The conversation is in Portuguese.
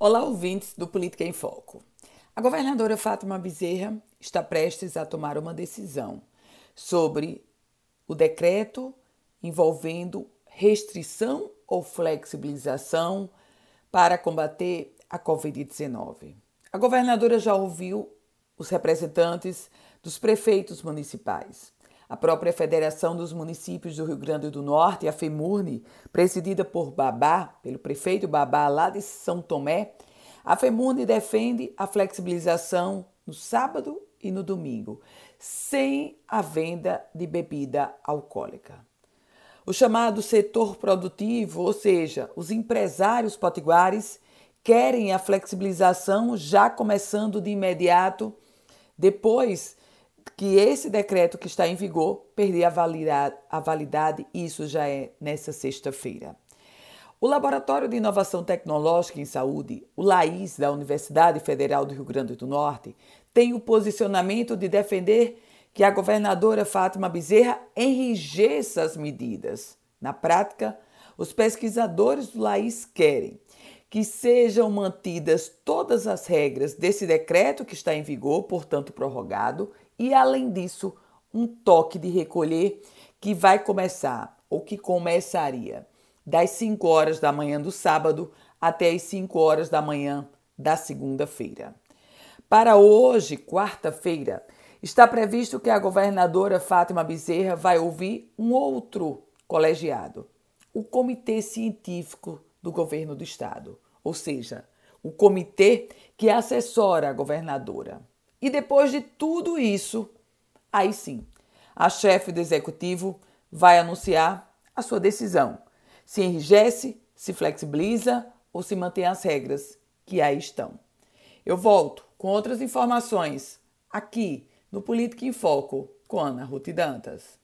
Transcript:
Olá, ouvintes do Política em Foco. A governadora Fátima Bezerra está prestes a tomar uma decisão sobre o decreto envolvendo restrição ou flexibilização para combater a Covid-19. A governadora já ouviu os representantes dos prefeitos municipais. A própria Federação dos Municípios do Rio Grande do Norte, a FEMURNE, presidida por Babá, pelo prefeito Babá lá de São Tomé, a FEMURNE defende a flexibilização no sábado e no domingo, sem a venda de bebida alcoólica. O chamado setor produtivo, ou seja, os empresários potiguares, querem a flexibilização já começando de imediato, depois que esse decreto que está em vigor perder a validade, a validade isso já é nessa sexta-feira. O Laboratório de Inovação Tecnológica em Saúde, o LAIS, da Universidade Federal do Rio Grande do Norte, tem o posicionamento de defender que a governadora Fátima Bezerra enrijeça as medidas. Na prática, os pesquisadores do LAIS querem que sejam mantidas todas as regras desse decreto que está em vigor, portanto prorrogado, e além disso, um toque de recolher que vai começar, ou que começaria, das 5 horas da manhã do sábado até as 5 horas da manhã da segunda-feira. Para hoje, quarta-feira, está previsto que a governadora Fátima Bezerra vai ouvir um outro colegiado, o Comitê Científico do Governo do Estado, ou seja, o comitê que assessora a governadora. E depois de tudo isso, aí sim, a chefe do executivo vai anunciar a sua decisão: se enrijece, se flexibiliza ou se mantém as regras que aí estão. Eu volto com outras informações aqui no Política em Foco com Ana Ruth Dantas.